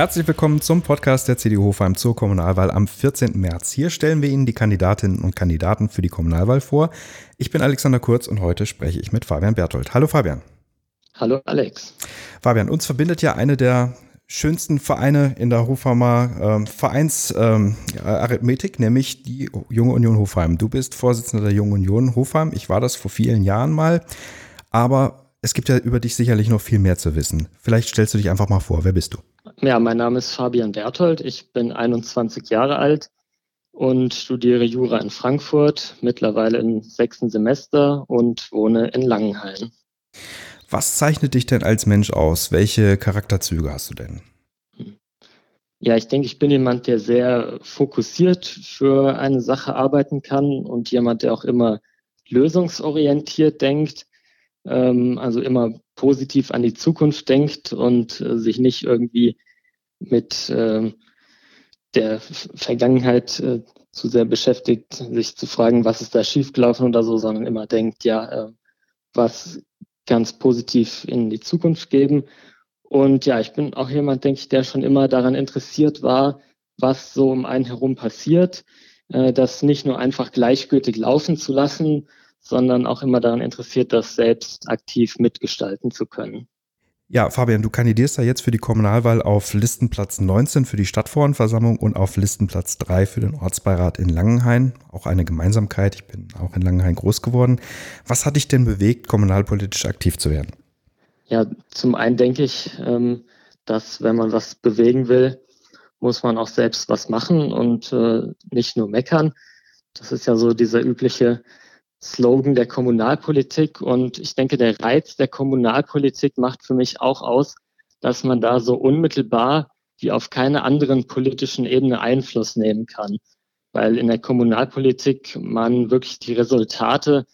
Herzlich willkommen zum Podcast der CDU Hofheim zur Kommunalwahl am 14. März. Hier stellen wir Ihnen die Kandidatinnen und Kandidaten für die Kommunalwahl vor. Ich bin Alexander Kurz und heute spreche ich mit Fabian Berthold. Hallo Fabian. Hallo Alex. Fabian, uns verbindet ja eine der schönsten Vereine in der Hofheimer äh, Vereinsarithmetik, ähm, nämlich die Junge Union Hofheim. Du bist Vorsitzender der Junge Union Hofheim. Ich war das vor vielen Jahren mal, aber es gibt ja über dich sicherlich noch viel mehr zu wissen. Vielleicht stellst du dich einfach mal vor. Wer bist du? Ja, mein Name ist Fabian Berthold. Ich bin 21 Jahre alt und studiere Jura in Frankfurt, mittlerweile im sechsten Semester und wohne in Langenhain. Was zeichnet dich denn als Mensch aus? Welche Charakterzüge hast du denn? Ja, ich denke, ich bin jemand, der sehr fokussiert für eine Sache arbeiten kann und jemand, der auch immer lösungsorientiert denkt, ähm, also immer positiv an die Zukunft denkt und äh, sich nicht irgendwie mit äh, der Vergangenheit äh, zu sehr beschäftigt, sich zu fragen, was ist da schiefgelaufen oder so, sondern immer denkt, ja, äh, was ganz positiv in die Zukunft geben. Und ja, ich bin auch jemand, denke ich, der schon immer daran interessiert war, was so um einen herum passiert, äh, das nicht nur einfach gleichgültig laufen zu lassen, sondern auch immer daran interessiert, das selbst aktiv mitgestalten zu können. Ja, Fabian, du kandidierst ja jetzt für die Kommunalwahl auf Listenplatz 19 für die Stadtverordnetenversammlung und auf Listenplatz 3 für den Ortsbeirat in Langenhain. Auch eine Gemeinsamkeit. Ich bin auch in Langenhain groß geworden. Was hat dich denn bewegt, kommunalpolitisch aktiv zu werden? Ja, zum einen denke ich, ähm, dass wenn man was bewegen will, muss man auch selbst was machen und äh, nicht nur meckern. Das ist ja so dieser übliche Slogan der Kommunalpolitik. Und ich denke, der Reiz der Kommunalpolitik macht für mich auch aus, dass man da so unmittelbar wie auf keiner anderen politischen Ebene Einfluss nehmen kann. Weil in der Kommunalpolitik man wirklich die Resultate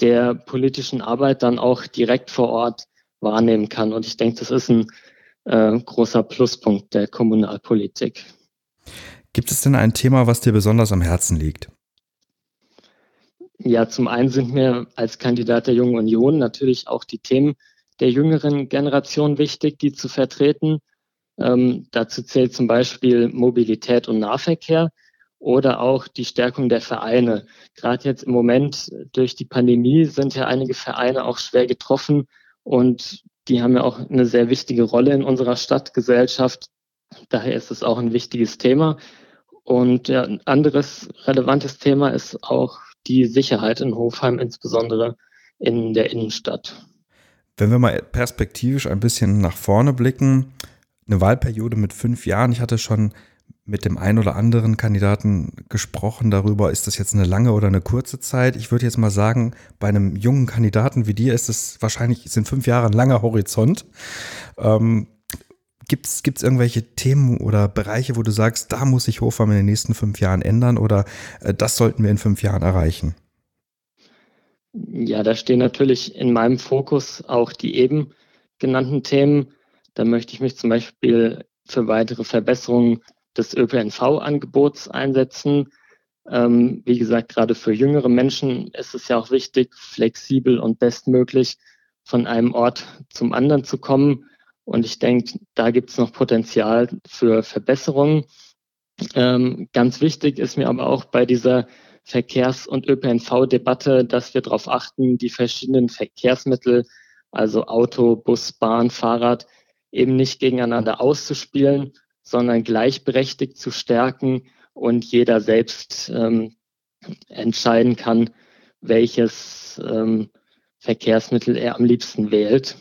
der politischen Arbeit dann auch direkt vor Ort wahrnehmen kann. Und ich denke, das ist ein äh, großer Pluspunkt der Kommunalpolitik. Gibt es denn ein Thema, was dir besonders am Herzen liegt? Ja, zum einen sind mir als Kandidat der Jungen Union natürlich auch die Themen der jüngeren Generation wichtig, die zu vertreten. Ähm, dazu zählt zum Beispiel Mobilität und Nahverkehr oder auch die Stärkung der Vereine. Gerade jetzt im Moment durch die Pandemie sind ja einige Vereine auch schwer getroffen und die haben ja auch eine sehr wichtige Rolle in unserer Stadtgesellschaft. Daher ist es auch ein wichtiges Thema. Und ja, ein anderes relevantes Thema ist auch die Sicherheit in Hofheim, insbesondere in der Innenstadt. Wenn wir mal perspektivisch ein bisschen nach vorne blicken, eine Wahlperiode mit fünf Jahren, ich hatte schon mit dem einen oder anderen Kandidaten gesprochen darüber, ist das jetzt eine lange oder eine kurze Zeit. Ich würde jetzt mal sagen, bei einem jungen Kandidaten wie dir ist es wahrscheinlich, sind fünf Jahre ein langer Horizont. Ähm, Gibt es irgendwelche Themen oder Bereiche, wo du sagst, da muss sich Hofheim in den nächsten fünf Jahren ändern oder äh, das sollten wir in fünf Jahren erreichen? Ja, da stehen natürlich in meinem Fokus auch die eben genannten Themen. Da möchte ich mich zum Beispiel für weitere Verbesserungen des ÖPNV-Angebots einsetzen. Ähm, wie gesagt, gerade für jüngere Menschen ist es ja auch wichtig, flexibel und bestmöglich von einem Ort zum anderen zu kommen. Und ich denke, da gibt es noch Potenzial für Verbesserungen. Ähm, ganz wichtig ist mir aber auch bei dieser Verkehrs- und ÖPNV-Debatte, dass wir darauf achten, die verschiedenen Verkehrsmittel, also Auto, Bus, Bahn, Fahrrad, eben nicht gegeneinander auszuspielen, sondern gleichberechtigt zu stärken und jeder selbst ähm, entscheiden kann, welches ähm, Verkehrsmittel er am liebsten wählt.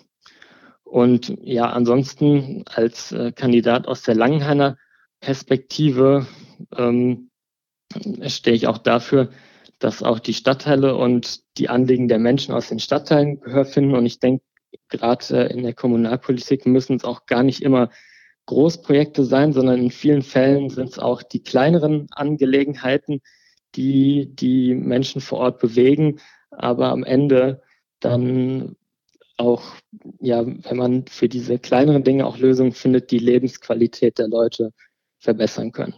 Und ja, ansonsten als äh, Kandidat aus der Langenhainer Perspektive ähm, stehe ich auch dafür, dass auch die Stadtteile und die Anliegen der Menschen aus den Stadtteilen Gehör finden. Und ich denke, gerade äh, in der Kommunalpolitik müssen es auch gar nicht immer Großprojekte sein, sondern in vielen Fällen sind es auch die kleineren Angelegenheiten, die die Menschen vor Ort bewegen, aber am Ende dann auch, ja, wenn man für diese kleineren Dinge auch Lösungen findet, die Lebensqualität der Leute verbessern können.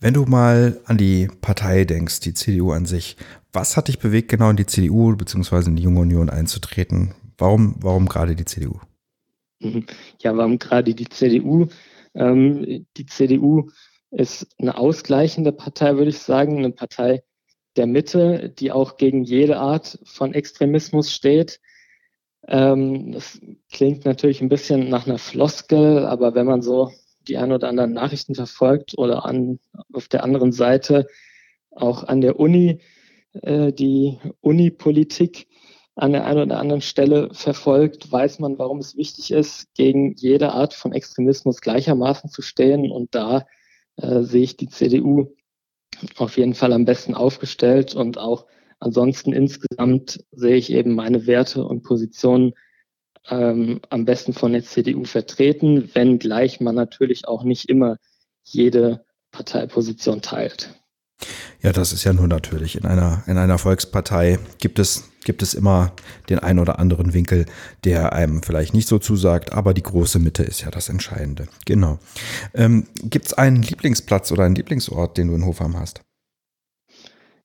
Wenn du mal an die Partei denkst, die CDU an sich, was hat dich bewegt, genau in die CDU bzw. in die Junge Union einzutreten? Warum, warum gerade die CDU? Mhm. Ja, warum gerade die CDU? Ähm, die CDU ist eine ausgleichende Partei, würde ich sagen, eine Partei der Mitte, die auch gegen jede Art von Extremismus steht. Ähm, das klingt natürlich ein bisschen nach einer Floskel, aber wenn man so die ein oder anderen Nachrichten verfolgt oder an, auf der anderen Seite auch an der Uni äh, die Uni-Politik an der einen oder anderen Stelle verfolgt, weiß man, warum es wichtig ist, gegen jede Art von Extremismus gleichermaßen zu stehen. Und da äh, sehe ich die CDU auf jeden Fall am besten aufgestellt und auch ansonsten insgesamt sehe ich eben meine Werte und Positionen ähm, am besten von der CDU vertreten, wenngleich man natürlich auch nicht immer jede Parteiposition teilt. Ja, das ist ja nur natürlich. In einer, in einer Volkspartei gibt es, gibt es immer den einen oder anderen Winkel, der einem vielleicht nicht so zusagt, aber die große Mitte ist ja das Entscheidende. Genau. Ähm, gibt es einen Lieblingsplatz oder einen Lieblingsort, den du in Hofheim hast?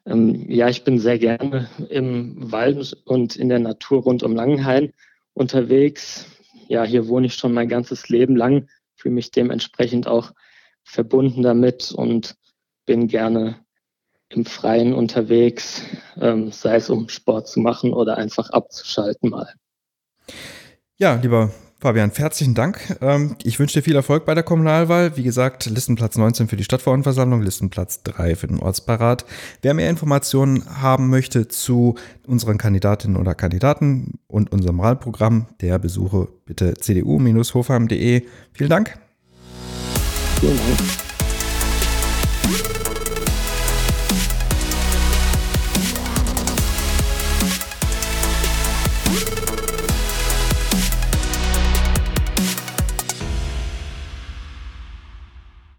Ähm, ja, ich bin sehr gerne im Wald und in der Natur rund um Langenhain unterwegs. Ja, hier wohne ich schon mein ganzes Leben lang, fühle mich dementsprechend auch verbunden damit und bin gerne im Freien unterwegs, ähm, sei es um Sport zu machen oder einfach abzuschalten mal. Ja, lieber Fabian, herzlichen Dank. Ähm, ich wünsche dir viel Erfolg bei der Kommunalwahl. Wie gesagt, Listenplatz 19 für die Stadtverordnetenversammlung, Listenplatz 3 für den Ortsparat. Wer mehr Informationen haben möchte zu unseren Kandidatinnen oder Kandidaten und unserem Wahlprogramm, der besuche bitte cdu-hofheim.de. Vielen Dank. Vielen Dank.